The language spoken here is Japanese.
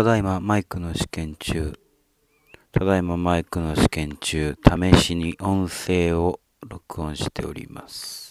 ただいまマイクの試験中。ただいまマイクの試験中、試しに音声を録音しております。